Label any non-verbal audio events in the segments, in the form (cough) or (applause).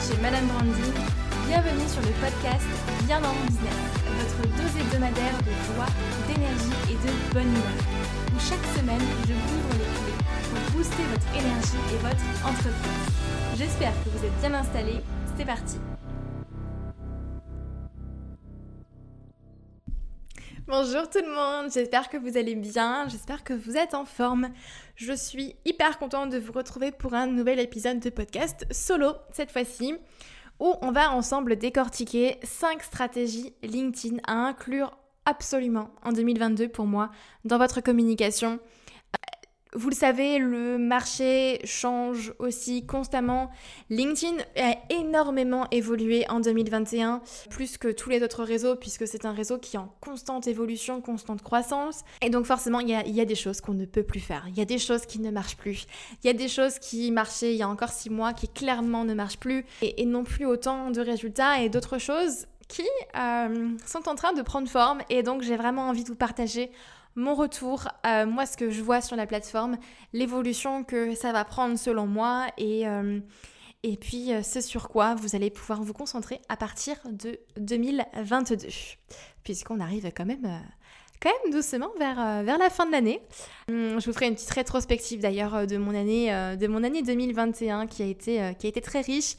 chez Madame Brandy. Bienvenue sur le podcast Bien dans mon business, votre dose hebdomadaire de joie, d'énergie et de bonne humeur. Où chaque semaine, je vous ouvre les clés pour booster votre énergie et votre entreprise. J'espère que vous êtes bien installés. C'est parti. Bonjour tout le monde, j'espère que vous allez bien, j'espère que vous êtes en forme. Je suis hyper contente de vous retrouver pour un nouvel épisode de podcast solo cette fois-ci, où on va ensemble décortiquer 5 stratégies LinkedIn à inclure absolument en 2022 pour moi dans votre communication vous le savez, le marché change aussi constamment. LinkedIn a énormément évolué en 2021, plus que tous les autres réseaux, puisque c'est un réseau qui est en constante évolution, constante croissance. Et donc forcément, il y a, des choses qu'on ne peut plus faire. Il y a des choses qui ne marchent plus. Il y a des choses qui marchaient il y a encore six mois, qui clairement ne marchent plus, et, n'ont plus autant de résultats, et d'autres choses qui euh, sont en train de prendre forme. Et donc j'ai vraiment envie de vous partager mon retour, euh, moi ce que je vois sur la plateforme, l'évolution que ça va prendre selon moi et, euh, et puis euh, ce sur quoi vous allez pouvoir vous concentrer à partir de 2022, puisqu'on arrive quand même, quand même doucement vers, vers la fin de l'année. Hum, je vous ferai une petite rétrospective d'ailleurs de mon année de mon année 2021 qui a été qui a été très riche,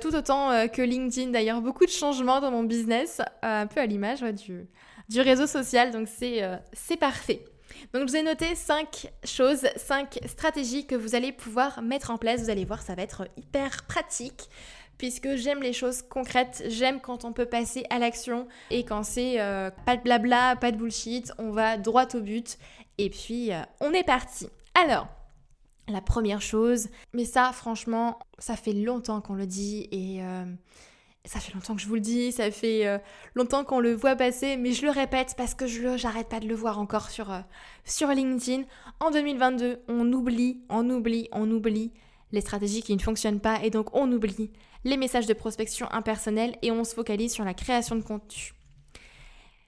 tout autant que LinkedIn d'ailleurs, beaucoup de changements dans mon business, un peu à l'image du du réseau social. Donc euh, c'est parfait. Donc je vous ai noté 5 choses, 5 stratégies que vous allez pouvoir mettre en place. Vous allez voir, ça va être hyper pratique puisque j'aime les choses concrètes, j'aime quand on peut passer à l'action et quand c'est euh, pas de blabla, pas de bullshit, on va droit au but et puis euh, on est parti. Alors, la première chose, mais ça franchement, ça fait longtemps qu'on le dit et ça fait longtemps que je vous le dis, ça fait euh, longtemps qu'on le voit passer, mais je le répète parce que je j'arrête pas de le voir encore sur, euh, sur LinkedIn. En 2022, on oublie, on oublie, on oublie les stratégies qui ne fonctionnent pas et donc on oublie les messages de prospection impersonnels et on se focalise sur la création de contenu.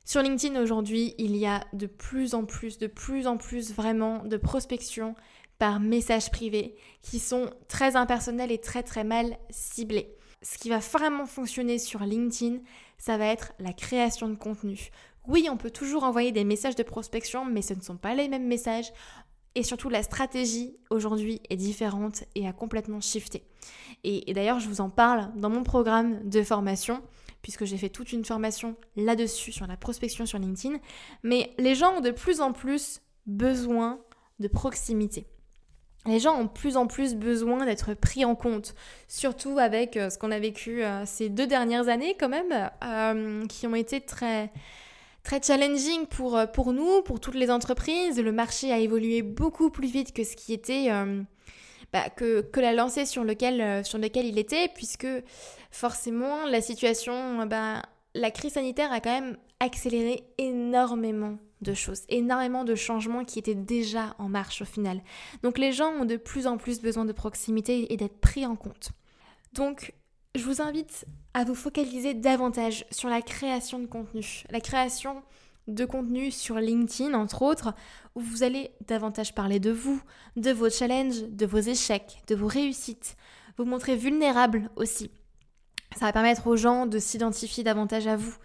Sur LinkedIn aujourd'hui, il y a de plus en plus, de plus en plus vraiment de prospection par message privé qui sont très impersonnels et très très mal ciblés ce qui va vraiment fonctionner sur LinkedIn, ça va être la création de contenu. Oui, on peut toujours envoyer des messages de prospection, mais ce ne sont pas les mêmes messages. Et surtout, la stratégie aujourd'hui est différente et a complètement shifté. Et, d'ailleurs, je vous en parle dans mon programme de formation, puisque j'ai fait toute une formation là-dessus, sur la prospection sur LinkedIn. Mais les gens ont de plus en plus besoin de proximité les gens ont de plus en plus besoin d'être pris en compte, surtout avec euh, ce qu'on a vécu euh, ces deux dernières années quand même, euh, qui ont été très très challenging pour, pour nous, pour toutes les entreprises. Le marché a évolué beaucoup plus vite que ce qui était bah, que, que, la lancée sur lequel, lequel il était, puisque forcément la situation, bah, la crise sanitaire a quand même accéléré énormément de choses, énormément de changements qui étaient déjà en marche au final. Donc les gens ont de plus en plus besoin de proximité et d'être pris en compte. Donc je vous invite à vous focaliser davantage sur la création de contenu, la création de contenu sur LinkedIn entre autres, où vous allez davantage parler de vous, de vos challenges, de vos échecs, de vos réussites, vous montrer vulnérable aussi. Ça va permettre aux gens de s'identifier davantage à vous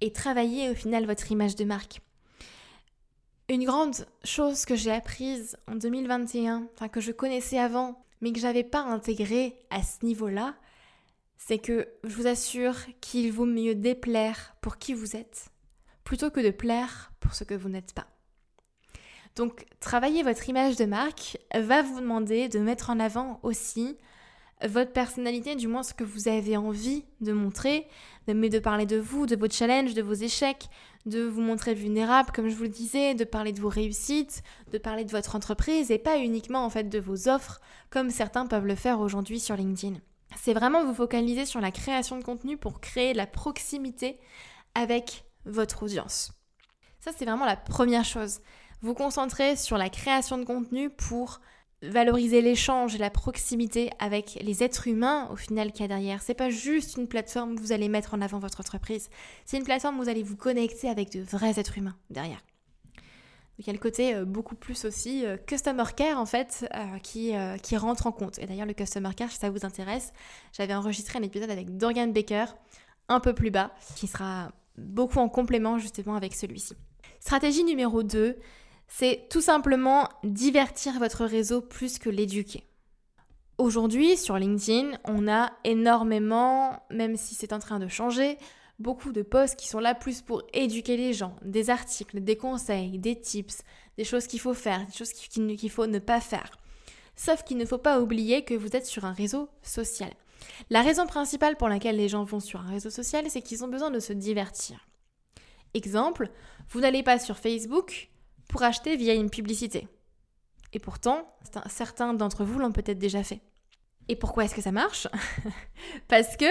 et travailler au final votre image de marque. Une grande chose que j'ai apprise en 2021, enfin que je connaissais avant, mais que j'avais pas intégré à ce niveau-là, c'est que je vous assure qu'il vaut mieux déplaire pour qui vous êtes, plutôt que de plaire pour ce que vous n'êtes pas. Donc, travailler votre image de marque va vous demander de mettre en avant aussi votre personnalité, du moins ce que vous avez envie de montrer, mais de parler de vous, de vos challenges, de vos échecs, de vous montrer vulnérable, comme je vous le disais, de parler de vos réussites, de parler de votre entreprise et pas uniquement en fait de vos offres, comme certains peuvent le faire aujourd'hui sur LinkedIn. C'est vraiment vous focaliser sur la création de contenu pour créer de la proximité avec votre audience. Ça, c'est vraiment la première chose. Vous concentrer sur la création de contenu pour valoriser l'échange et la proximité avec les êtres humains au final qu'il y a derrière. C'est pas juste une plateforme où vous allez mettre en avant votre entreprise. C'est une plateforme où vous allez vous connecter avec de vrais êtres humains derrière. il y a le côté euh, beaucoup plus aussi euh, customer care en fait euh, qui, qui rentre en compte. Et d'ailleurs le customer care, si ça vous intéresse, j'avais enregistré un épisode avec Dorian Baker un peu plus bas, qui sera beaucoup en complément justement avec celui-ci. Stratégie numéro 2, c'est tout simplement divertir votre réseau plus que l'éduquer. Aujourd'hui, sur LinkedIn, on a énormément, même si c'est en train de changer, beaucoup de posts qui sont là plus pour éduquer les gens, des articles, des conseils, des tips, des choses qu'il faut faire, des choses qu'il faut ne pas faire. Sauf qu'il ne faut pas oublier que vous êtes sur un réseau social. La raison principale pour laquelle les gens vont sur un réseau social, c'est qu'ils ont besoin de se divertir. Exemple, vous n'allez pas sur Facebook pour acheter via une publicité. Et pourtant, certains d'entre vous l'ont peut-être déjà fait. Et pourquoi est-ce que ça marche (laughs) Parce que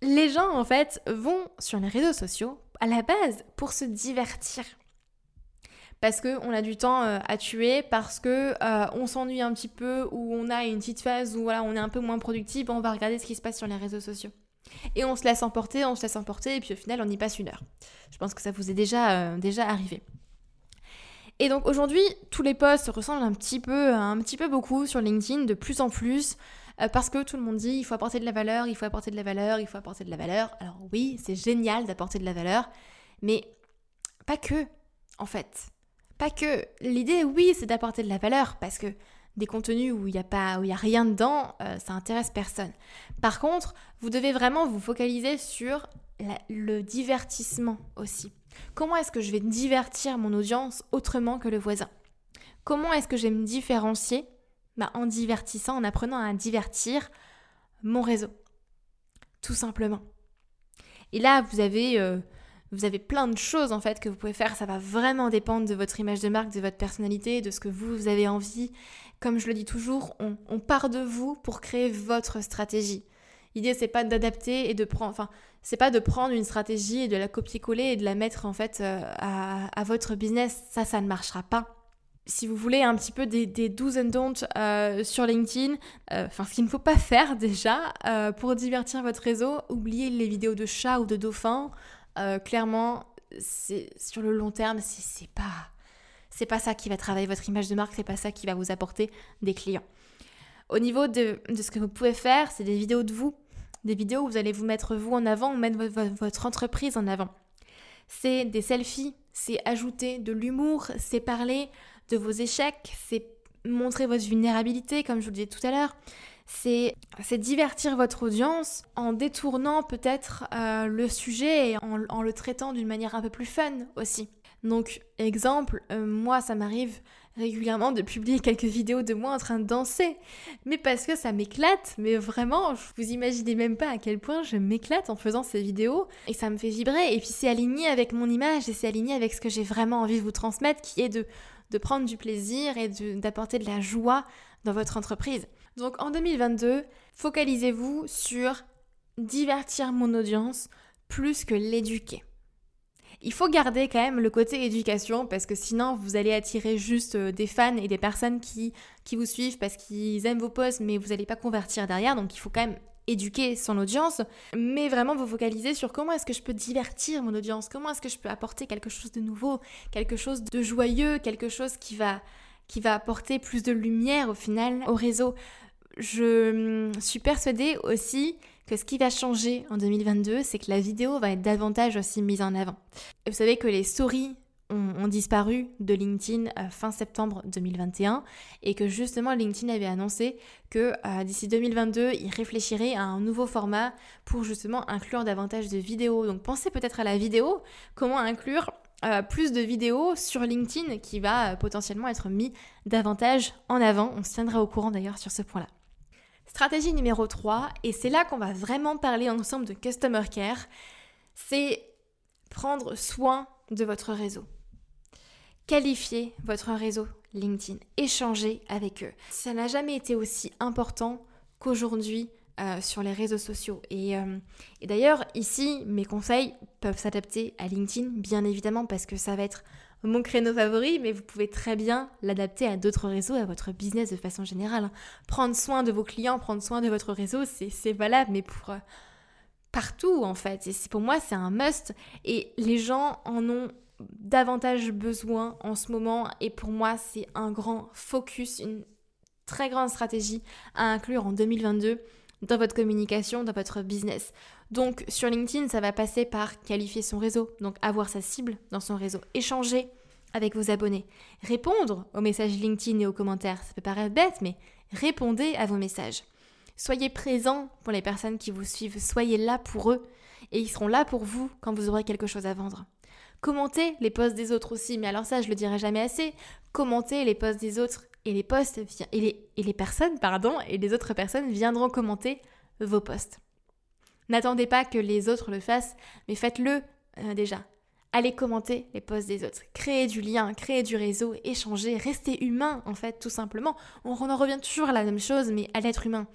les gens, en fait, vont sur les réseaux sociaux à la base pour se divertir. Parce qu'on a du temps euh, à tuer, parce que euh, on s'ennuie un petit peu, ou on a une petite phase où voilà, on est un peu moins productif, on va regarder ce qui se passe sur les réseaux sociaux. Et on se laisse emporter, on se laisse emporter, et puis au final, on y passe une heure. Je pense que ça vous est déjà, euh, déjà arrivé. Et donc aujourd'hui, tous les posts ressemblent un petit peu, un petit peu beaucoup sur LinkedIn, de plus en plus. Euh, parce que tout le monde dit il faut apporter de la valeur, il faut apporter de la valeur, il faut apporter de la valeur. Alors oui, c'est génial d'apporter de la valeur, mais pas que, en fait. Pas que. L'idée, oui, c'est d'apporter de la valeur, parce que des contenus où il n'y a pas, où y a rien dedans, euh, ça intéresse personne. Par contre, vous devez vraiment vous focaliser sur le divertissement aussi. Comment est-ce que je vais divertir mon audience autrement que le voisin? Comment est-ce que je vais me différencier bah, en divertissant, en apprenant à divertir mon réseau? Tout simplement. Et là, vous avez, euh, vous avez plein de choses en fait que vous pouvez faire. Ça va vraiment dépendre de votre image de marque, de votre personnalité, de ce que vous, avez envie. Comme je le dis toujours, on, part de vous pour créer votre stratégie. L'idée, c'est pas d'adapter et de prendre, enfin, c'est pas de prendre une stratégie et de la copier-coller et de la mettre en fait euh, à, votre business. Ça, ça ne marchera pas si vous voulez un petit peu des, des do's and don'ts euh, sur LinkedIn, euh, enfin ce qu'il ne faut pas faire (laughs) déjà pour divertir votre réseau, oubliez les vidéos de chats ou de dauphins. clairement, c'est sur le long terme, c'est pas c'est pas ça qui va travailler votre image de marque, c'est pas ça qui va vous apporter des clients. Au niveau de, de ce que vous pouvez faire, c'est des vidéos de vous, des vidéos où vous allez vous mettre vous en avant ou mettre votre entreprise en avant. C'est des selfies, c'est ajouter de l'humour, c'est parler de vos échecs, c'est montrer votre vulnérabilité, comme je vous le disais tout à l'heure. C'est, divertir votre audience en détournant peut-être euh, le sujet et en, le traitant d'une manière un peu plus fun aussi. Donc, exemple, euh, moi, ça m'arrive régulièrement de publier quelques vidéos de moi en train de danser. Mais parce que ça m'éclate, mais vraiment, vous imaginez même pas à quel point je m'éclate en faisant ces vidéos et ça me fait vibrer. Et puis c'est aligné avec mon image et c'est aligné avec ce que j'ai vraiment envie de vous transmettre qui est de de prendre du plaisir et d'apporter de, la joie dans votre entreprise. Donc en 2022, focalisez-vous sur divertir mon audience plus que l'éduquer. Il faut garder quand même le côté éducation parce que sinon vous allez attirer juste euh, des fans et des personnes qui, qui vous suivent parce qu'ils aiment vos posts mais vous n'allez pas convertir derrière. Donc il faut quand même éduquer son audience, mais vraiment vous focaliser sur comment est-ce que je peux divertir mon audience, comment est-ce que je peux apporter quelque chose de nouveau, quelque chose de joyeux, quelque chose qui va, qui va apporter plus de lumière au final au réseau? Je hum, suis persuadée aussi que ce qui va changer en 2022, c'est que la vidéo va être davantage aussi mise en avant. vous savez que les stories ont, disparu de LinkedIn euh, fin septembre 2021 et que justement LinkedIn avait annoncé que euh, d'ici 2022, il réfléchirait à un nouveau format pour justement inclure davantage de vidéos. Donc pensez peut-être à la vidéo, comment inclure euh, plus de vidéos sur LinkedIn qui va potentiellement être mis davantage en avant? On se tiendra au courant d'ailleurs sur ce point-là. Stratégie numéro 3, et c'est là qu'on va vraiment parler ensemble de Customer Care, c'est prendre soin de votre réseau. Qualifiez votre réseau LinkedIn, échangez avec eux. Ça n'a jamais été aussi important qu'aujourd'hui euh, sur les réseaux sociaux. Euh, et, d'ailleurs, ici, mes conseils peuvent s'adapter à LinkedIn, bien évidemment, parce que ça va être mon créneau favori, mais vous pouvez très bien l'adapter à d'autres réseaux, à votre business de façon générale. Prendre soin de vos clients, prendre soin de votre réseau, c'est valable, mais pour euh, partout en fait. Et pour moi, c'est un must. Et les gens en ont davantage besoin en ce moment et pour moi c'est un grand focus, une très grande stratégie à inclure en 2022 dans votre communication, dans votre business. Donc sur LinkedIn, ça va passer par qualifier son réseau, donc avoir sa cible dans son réseau, échanger avec vos abonnés, répondre aux messages LinkedIn et aux commentaires. Ça peut paraître bête, mais répondez à vos messages. Soyez présent pour les personnes qui vous suivent, soyez là pour eux et ils seront là pour vous quand vous aurez quelque chose à vendre. Commentez les posts des autres aussi, mais alors ça je le dirai jamais assez. Commentez les posts des autres et les personnes et les autres personnes viendront commenter vos posts. N'attendez pas que les autres le fassent, mais faites-le euh, déjà. Allez commenter les posts des autres, créer du lien, créer du réseau, échanger, rester humain en fait tout simplement. On en revient toujours à la même chose, mais à l'être humain.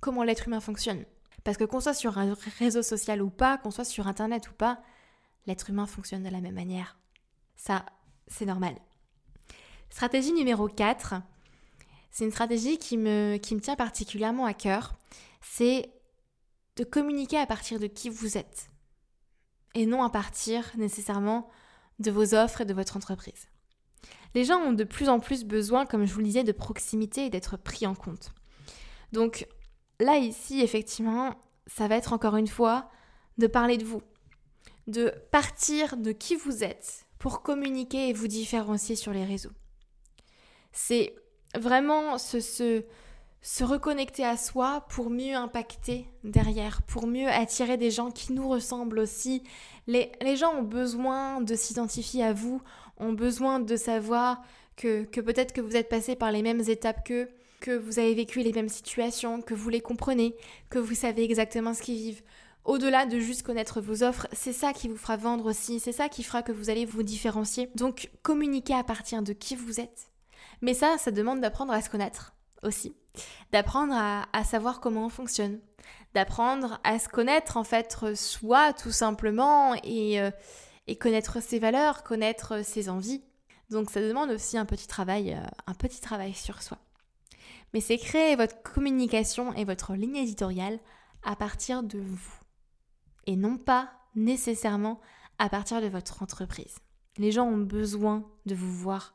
Comment l'être humain fonctionne Parce que qu'on soit sur un réseau social ou pas, qu'on soit sur internet ou pas, l'être humain fonctionne de la même manière. Ça, c'est normal. Stratégie numéro 4, c'est une stratégie qui me, qui me tient particulièrement à cœur. C'est de communiquer à partir de qui vous êtes et non à partir nécessairement de vos offres et de votre entreprise. Les gens ont de plus en plus besoin, comme je vous le disais, de proximité et d'être pris en compte. Donc là, ici, effectivement, ça va être encore une fois de parler de vous, de partir de qui vous êtes pour communiquer et vous différencier sur les réseaux. C'est vraiment ce, se reconnecter à soi pour mieux impacter derrière, pour mieux attirer des gens qui nous ressemblent aussi. Les, gens ont besoin de s'identifier à vous, ont besoin de savoir que, que peut-être que vous êtes passé par les mêmes étapes qu'eux, que vous avez vécu les mêmes situations, que vous les comprenez, que vous savez exactement ce qu'ils vivent. Au-delà de juste connaître vos offres, c'est ça qui vous fera vendre aussi, c'est ça qui fera que vous allez vous différencier. Donc communiquez à partir de qui vous êtes. Mais ça, ça demande d'apprendre à se connaître aussi, d'apprendre à, savoir comment on fonctionne, d'apprendre à se connaître en fait soi tout simplement et, euh, et connaître ses valeurs, connaître ses envies. Donc ça demande aussi un petit travail, euh, un petit travail sur soi. Mais c'est créer votre communication et votre ligne éditoriale à partir de vous et non pas nécessairement à partir de votre entreprise. Les gens ont besoin de vous voir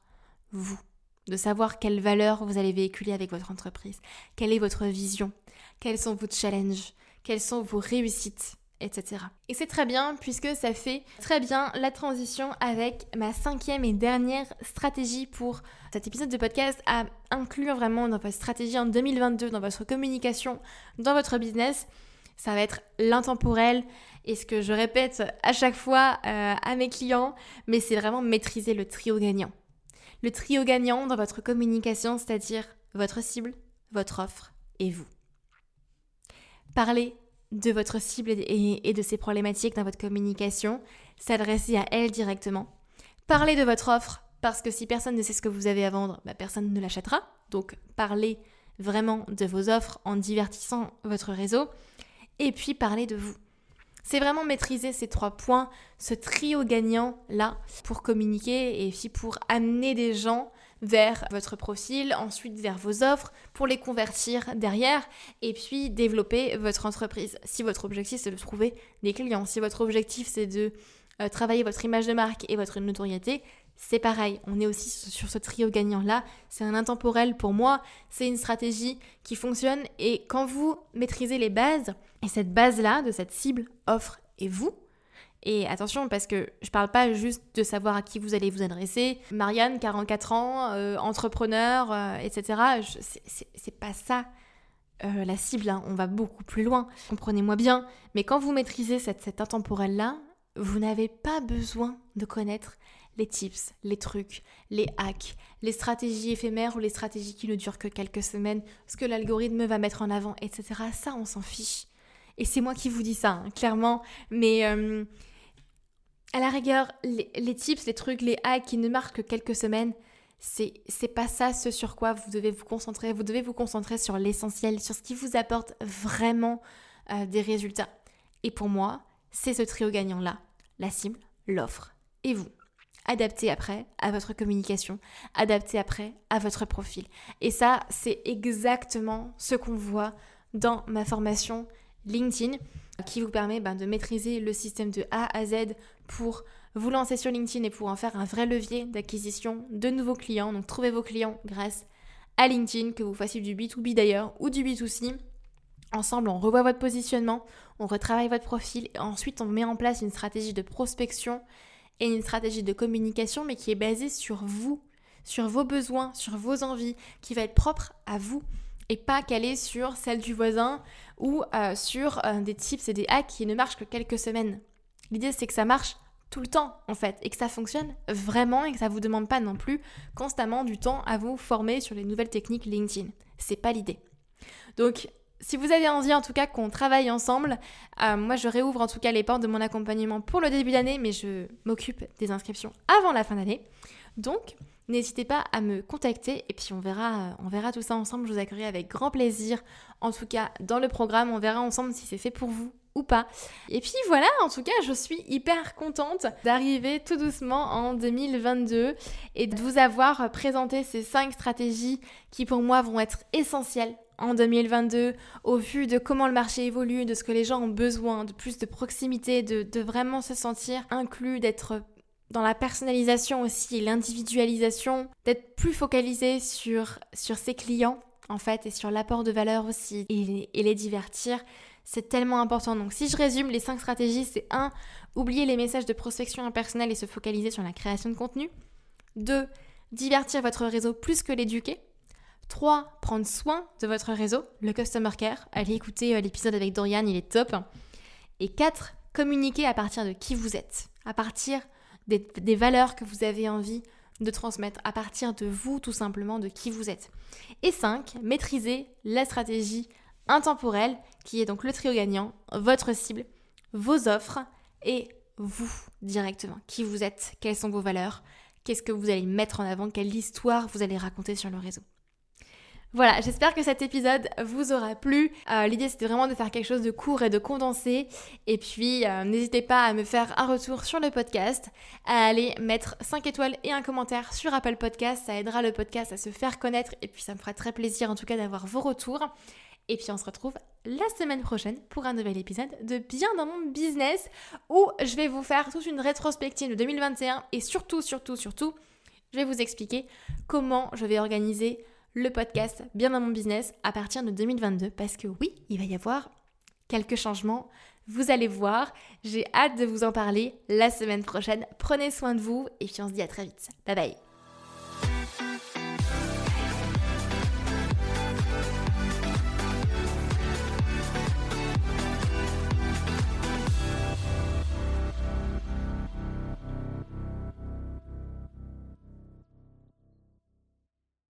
vous de savoir quelles valeurs vous allez véhiculer avec votre entreprise, quelle est votre vision, quels sont vos challenges, quelles sont vos réussites, etc. Et c'est très bien puisque ça fait très bien la transition avec ma cinquième et dernière stratégie pour cet épisode de podcast à inclure vraiment dans votre stratégie en 2022, dans votre communication, dans votre business. Ça va être l'intemporel et ce que je répète à chaque fois euh, à mes clients, mais c'est vraiment maîtriser le trio gagnant le trio gagnant dans votre communication, c'est-à-dire votre cible, votre offre et vous. Parlez de votre cible et, de ses problématiques dans votre communication, s'adresser à elle directement. Parlez de votre offre, parce que si personne ne sait ce que vous avez à vendre, bah, personne ne l'achètera. Donc parlez vraiment de vos offres en divertissant votre réseau. Et puis parlez de vous. C'est vraiment maîtriser ces trois points, ce trio gagnant-là, pour communiquer et aussi pour amener des gens vers votre profil, ensuite vers vos offres, pour les convertir derrière et puis développer votre entreprise. Si votre objectif c'est de trouver des clients, si votre objectif c'est de euh, travailler votre image de marque et votre notoriété, c'est pareil, on est aussi sur ce trio gagnant-là. C'est un intemporel pour moi, c'est une stratégie qui fonctionne et quand vous maîtrisez les bases, et cette base-là de cette cible, offre et vous, et attention parce que je parle pas juste de savoir à qui vous allez vous adresser. Marianne, 44 ans, euh, entrepreneur, euh, etc. C'est pas ça euh, la cible, hein. on va beaucoup plus loin. Comprenez-moi bien. Mais quand vous maîtrisez cette, cette intemporelle-là, vous n'avez pas besoin de connaître les tips, les trucs, les hacks, les stratégies éphémères ou les stratégies qui ne durent que quelques semaines, ce que l'algorithme va mettre en avant, etc. Ça, on s'en fiche. Et c'est moi qui vous dis ça, hein, clairement. Mais euh, à la rigueur, les, tips, les trucs, les hacks qui ne marquent que quelques semaines, c'est, pas ça ce sur quoi vous devez vous concentrer. Vous devez vous concentrer sur l'essentiel, sur ce qui vous apporte vraiment euh, des résultats. Et pour moi, c'est ce trio gagnant-là. La cible, l'offre et vous adapté après à votre communication, adapté après à votre profil. Et ça, c'est exactement ce qu'on voit dans ma formation LinkedIn. qui vous permet ben, de maîtriser le système de A à Z pour vous lancer sur LinkedIn et pour en faire un vrai levier d'acquisition de nouveaux clients. Donc trouvez vos clients grâce à LinkedIn, que vous fassiez du B2B d'ailleurs ou du B2C. Ensemble, on revoit votre positionnement, on retravaille votre profil et ensuite on met en place une stratégie de prospection et une stratégie de communication, mais qui est basée sur vous, sur vos besoins, sur vos envies, qui va être propre à vous et pas calée sur celle du voisin ou euh, sur euh, des tips et des hacks qui ne marchent que quelques semaines. L'idée c'est que ça marche tout le temps en fait et que ça fonctionne vraiment et que ça vous demande pas non plus constamment du temps à vous former sur les nouvelles techniques LinkedIn. C'est pas l'idée. Donc si vous avez envie en tout cas qu'on travaille ensemble, euh, moi je réouvre en tout cas les portes de mon accompagnement pour le début d'année, mais je m'occupe des inscriptions avant la fin d'année. Donc n'hésitez pas à me contacter et puis on verra, on verra tout ça ensemble. Je vous accueillerai avec grand plaisir. En tout cas dans le programme, on verra ensemble si c'est fait pour vous ou pas. Et puis voilà, en tout cas, je suis hyper contente d'arriver tout doucement en 2022 et de vous avoir présenté ces cinq stratégies qui pour moi vont être essentielles en 2022 au vu de comment le marché évolue, de ce que les gens ont besoin, de plus de proximité, de, vraiment se sentir inclus, d'être dans la personnalisation aussi et l'individualisation, d'être plus focalisé sur, sur ses clients en fait et sur l'apport de valeur aussi et, les divertir. C'est tellement important. Donc si je résume, les cinq stratégies, c'est 1. Oublier les messages de prospection impersonnelle et se focaliser sur la création de contenu. 2. Divertir votre réseau plus que l'éduquer. 3. Prendre soin de votre réseau, le Customer Care. Allez écouter euh, l'épisode avec Dorian, il est top. Et 4. Communiquer à partir de qui vous êtes, à partir des, valeurs que vous avez envie de transmettre, à partir de vous tout simplement, de qui vous êtes. Et 5. Maîtriser la stratégie intemporelle, qui est donc le trio gagnant, votre cible, vos offres et vous directement. Qui vous êtes, quelles sont vos valeurs, qu'est-ce que vous allez mettre en avant, quelle histoire vous allez raconter sur le réseau. Voilà, j'espère que cet épisode vous aura plu. Euh, l'idée c'était vraiment de faire quelque chose de court et de condensé. Et puis euh, n'hésitez pas à me faire un retour sur le podcast, à aller mettre 5 étoiles et un commentaire sur Apple Podcast. Ça aidera le podcast à se faire connaître et puis ça me fera très plaisir en tout cas d'avoir vos retours. Et puis on se retrouve la semaine prochaine pour un nouvel épisode de Bien dans mon business où je vais vous faire toute une rétrospective de 2021 et surtout, surtout, surtout, je vais vous expliquer comment je vais organiser le podcast Bien dans mon business à partir de 2022 parce que oui, il va y avoir quelques changements. Vous allez voir, j'ai hâte de vous en parler la semaine prochaine. Prenez soin de vous et puis on se dit à très vite. Bye bye